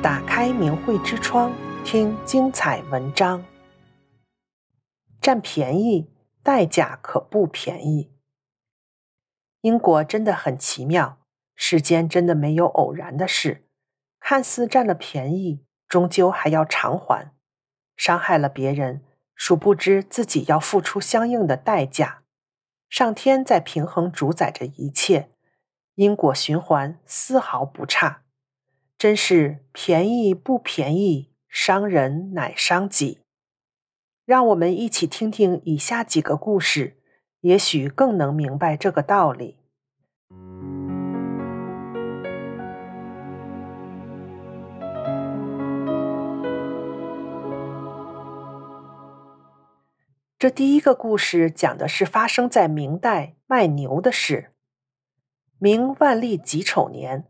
打开明慧之窗，听精彩文章。占便宜，代价可不便宜。因果真的很奇妙，世间真的没有偶然的事。看似占了便宜，终究还要偿还；伤害了别人，殊不知自己要付出相应的代价。上天在平衡主宰着一切，因果循环丝毫不差。真是便宜不便宜，伤人乃伤己。让我们一起听听以下几个故事，也许更能明白这个道理。这第一个故事讲的是发生在明代卖牛的事。明万历己丑年。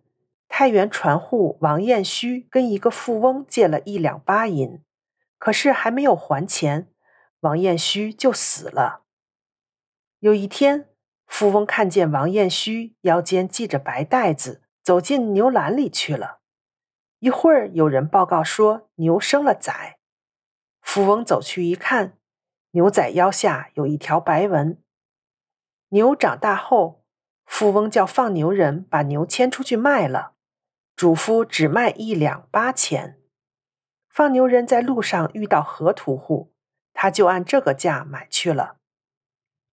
太原船户王彦虚跟一个富翁借了一两八银，可是还没有还钱，王彦虚就死了。有一天，富翁看见王彦虚腰间系着白带子，走进牛栏里去了。一会儿，有人报告说牛生了崽。富翁走去一看，牛崽腰下有一条白纹。牛长大后，富翁叫放牛人把牛牵出去卖了。主夫只卖一两八钱，放牛人在路上遇到河屠户，他就按这个价买去了。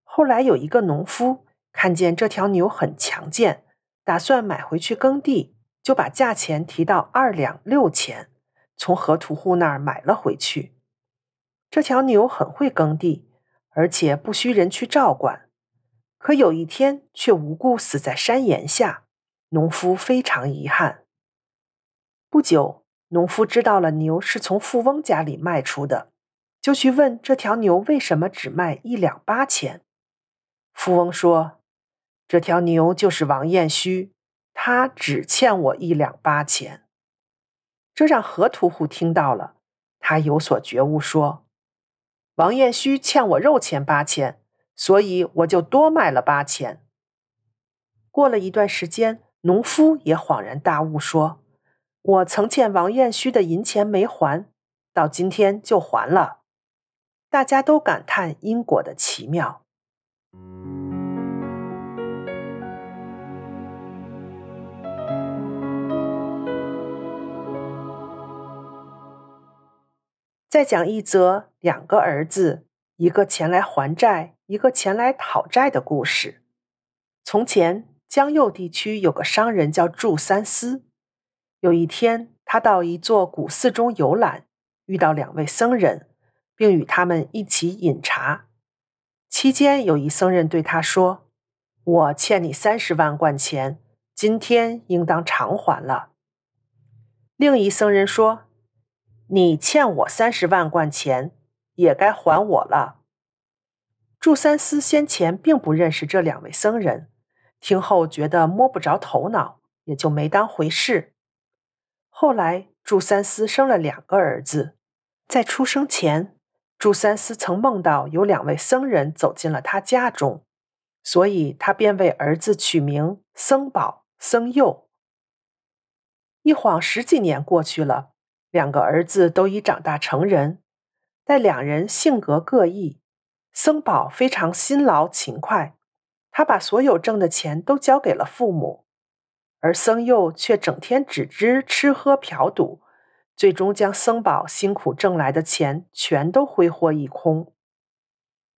后来有一个农夫看见这条牛很强健，打算买回去耕地，就把价钱提到二两六钱，从河屠户那儿买了回去。这条牛很会耕地，而且不需人去照管，可有一天却无故死在山岩下，农夫非常遗憾。不久，农夫知道了牛是从富翁家里卖出的，就去问这条牛为什么只卖一两八钱。富翁说：“这条牛就是王彦虚，他只欠我一两八钱。”这让河屠户听到了，他有所觉悟，说：“王彦虚欠我肉钱八钱，所以我就多卖了八钱。”过了一段时间，农夫也恍然大悟，说。我曾欠王彦虚的银钱没还，到今天就还了。大家都感叹因果的奇妙。再讲一则两个儿子，一个前来还债，一个前来讨债的故事。从前江右地区有个商人叫祝三思。有一天，他到一座古寺中游览，遇到两位僧人，并与他们一起饮茶。期间，有一僧人对他说：“我欠你三十万贯钱，今天应当偿还了。”另一僧人说：“你欠我三十万贯钱，也该还我了。”祝三思先前并不认识这两位僧人，听后觉得摸不着头脑，也就没当回事。后来，祝三思生了两个儿子，在出生前，祝三思曾梦到有两位僧人走进了他家中，所以他便为儿子取名僧宝、僧佑。一晃十几年过去了，两个儿子都已长大成人，但两人性格各异。僧宝非常辛劳勤快，他把所有挣的钱都交给了父母。而僧佑却整天只知吃喝嫖赌，最终将僧宝辛苦挣来的钱全都挥霍一空。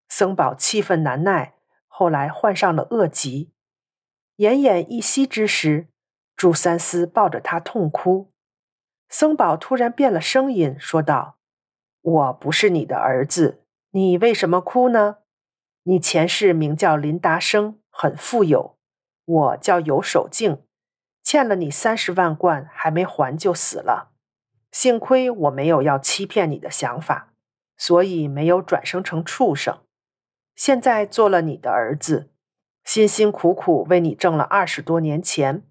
僧宝气愤难耐，后来患上了恶疾，奄奄一息之时，朱三思抱着他痛哭。僧宝突然变了声音，说道：“我不是你的儿子，你为什么哭呢？你前世名叫林达生，很富有，我叫尤守敬。”欠了你三十万贯，还没还就死了。幸亏我没有要欺骗你的想法，所以没有转生成畜生。现在做了你的儿子，辛辛苦苦为你挣了二十多年钱，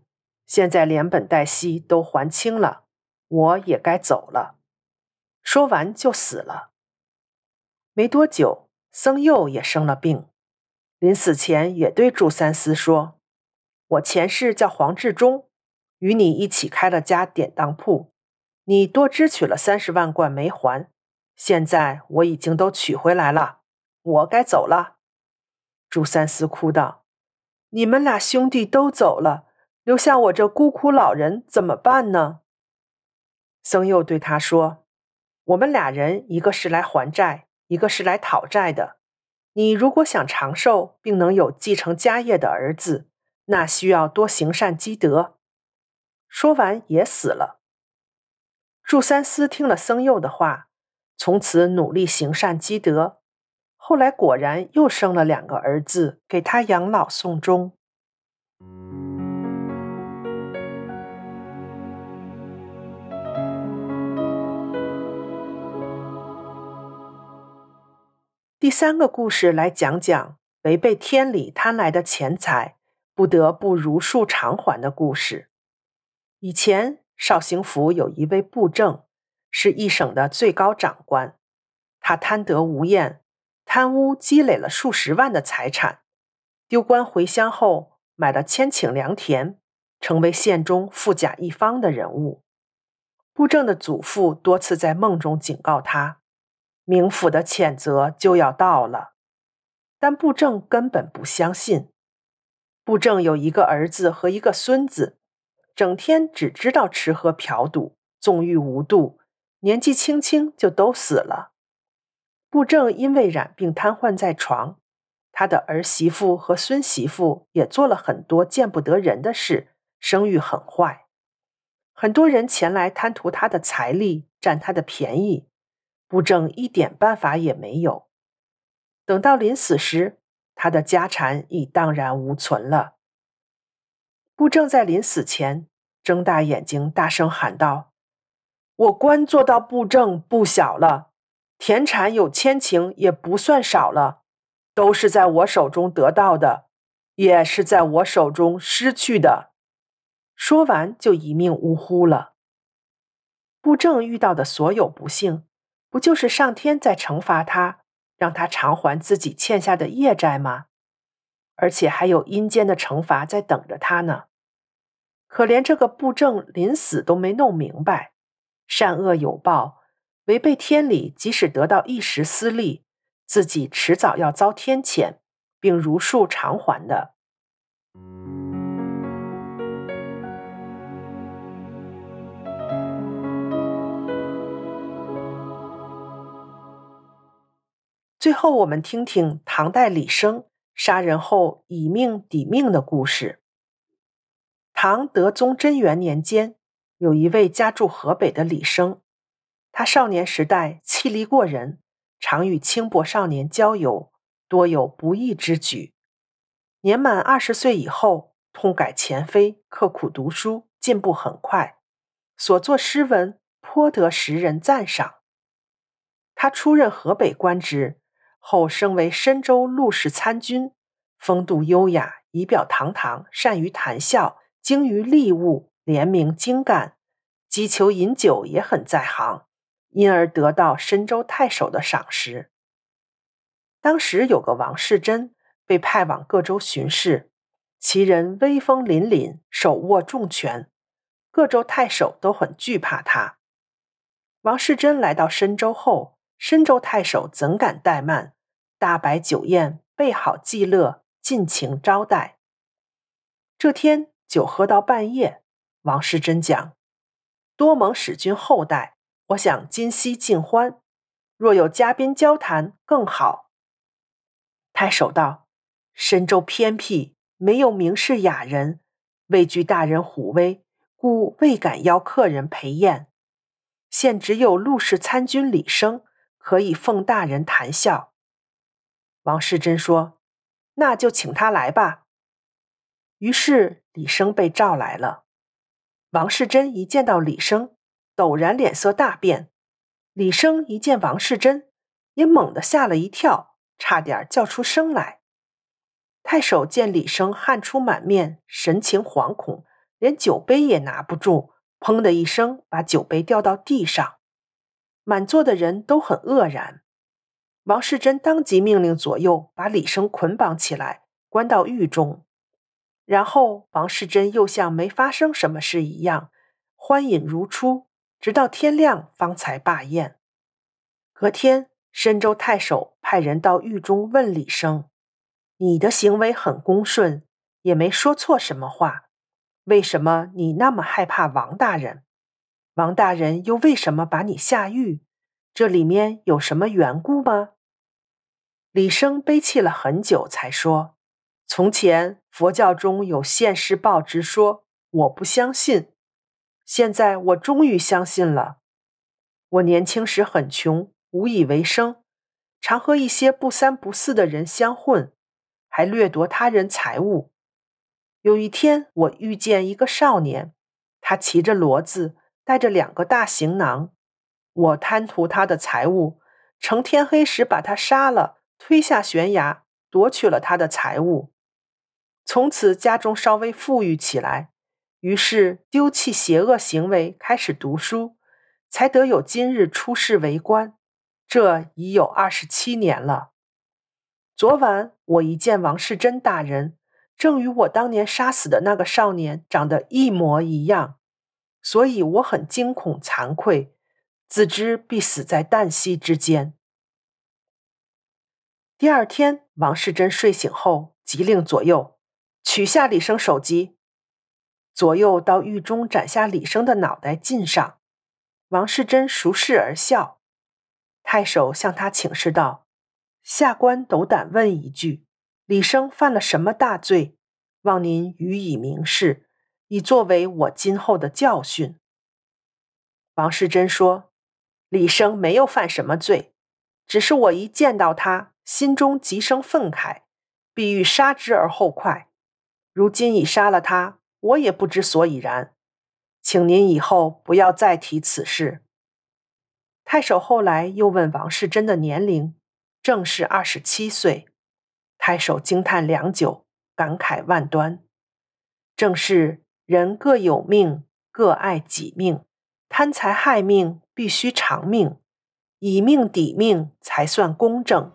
现在连本带息都还清了，我也该走了。说完就死了。没多久，僧佑也生了病，临死前也对祝三思说。我前世叫黄志忠，与你一起开了家典当铺。你多支取了三十万贯没还，现在我已经都取回来了，我该走了。”朱三思哭道：“你们俩兄弟都走了，留下我这孤苦老人怎么办呢？”僧佑对他说：“我们俩人，一个是来还债，一个是来讨债的。你如果想长寿，并能有继承家业的儿子，那需要多行善积德。”说完也死了。祝三思听了僧佑的话，从此努力行善积德。后来果然又生了两个儿子，给他养老送终。第三个故事来讲讲违背天理贪来的钱财，不得不如数偿还的故事。以前绍兴府有一位布政，是一省的最高长官，他贪得无厌。贪污积累了数十万的财产，丢官回乡后买了千顷良田，成为县中富甲一方的人物。布政的祖父多次在梦中警告他，冥府的谴责就要到了，但布政根本不相信。布政有一个儿子和一个孙子，整天只知道吃喝嫖赌，纵欲无度，年纪轻轻就都死了。布政因为染病瘫痪在床，他的儿媳妇和孙媳妇也做了很多见不得人的事，声誉很坏。很多人前来贪图他的财力，占他的便宜，布政一点办法也没有。等到临死时，他的家产已荡然无存了。布政在临死前睁大眼睛，大声喊道：“我官做到布政不小了。”田产有千顷，也不算少了，都是在我手中得到的，也是在我手中失去的。说完，就一命呜呼了。布政遇到的所有不幸，不就是上天在惩罚他，让他偿还自己欠下的业债吗？而且还有阴间的惩罚在等着他呢。可怜这个布政临死都没弄明白，善恶有报。违背天理，即使得到一时私利，自己迟早要遭天谴，并如数偿还的。最后，我们听听唐代李生杀人后以命抵命的故事。唐德宗贞元年间，有一位家住河北的李生。他少年时代气力过人，常与轻薄少年交游，多有不义之举。年满二十岁以后，痛改前非，刻苦读书，进步很快，所作诗文颇得时人赞赏。他出任河北官职后，升为深州录事参军，风度优雅，仪表堂堂，善于谈笑，精于吏务，廉明精干，击球饮酒也很在行。因而得到深州太守的赏识。当时有个王士禛被派往各州巡视，其人威风凛凛，手握重权，各州太守都很惧怕他。王士禛来到深州后，深州太守怎敢怠慢，大摆酒宴，备好祭乐，尽情招待。这天酒喝到半夜，王士禛讲：“多蒙使君厚待。”我想今夕尽欢，若有嘉宾交谈更好。太守道：深州偏僻，没有名士雅人，畏惧大人虎威，故未敢邀客人陪宴。现只有陆氏参军李生，可以奉大人谈笑。王世贞说：“那就请他来吧。”于是李生被召来了。王世贞一见到李生，陡然脸色大变，李生一见王世贞，也猛地吓了一跳，差点叫出声来。太守见李生汗出满面，神情惶恐，连酒杯也拿不住，砰的一声把酒杯掉到地上，满座的人都很愕然。王世贞当即命令左右把李生捆绑起来，关到狱中，然后王世贞又像没发生什么事一样，欢饮如初。直到天亮方才罢宴。隔天，深州太守派人到狱中问李生：“你的行为很恭顺，也没说错什么话，为什么你那么害怕王大人？王大人又为什么把你下狱？这里面有什么缘故吗？”李生悲泣了很久，才说：“从前佛教中有现世报之说，我不相信。现在我终于相信了。我年轻时很穷，无以为生，常和一些不三不四的人相混，还掠夺他人财物。有一天，我遇见一个少年，他骑着骡子，带着两个大行囊。我贪图他的财物，趁天黑时把他杀了。”推下悬崖，夺取了他的财物。从此家中稍微富裕起来，于是丢弃邪恶行为，开始读书，才得有今日出仕为官。这已有二十七年了。昨晚我一见王世贞大人，正与我当年杀死的那个少年长得一模一样，所以我很惊恐惭愧，自知必死在旦夕之间。第二天，王世贞睡醒后，急令左右取下李生首级。左右到狱中斩下李生的脑袋进上。王世贞熟视而笑。太守向他请示道：“下官斗胆问一句，李生犯了什么大罪？望您予以明示，以作为我今后的教训。”王世贞说：“李生没有犯什么罪，只是我一见到他。”心中急生愤慨，必欲杀之而后快。如今已杀了他，我也不知所以然。请您以后不要再提此事。太守后来又问王世贞的年龄，正是二十七岁。太守惊叹良久，感慨万端。正是人各有命，各爱己命。贪财害命，必须偿命，以命抵命，才算公正。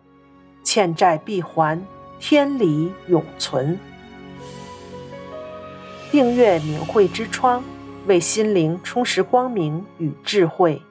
欠债必还，天理永存。订阅“明慧之窗”，为心灵充实光明与智慧。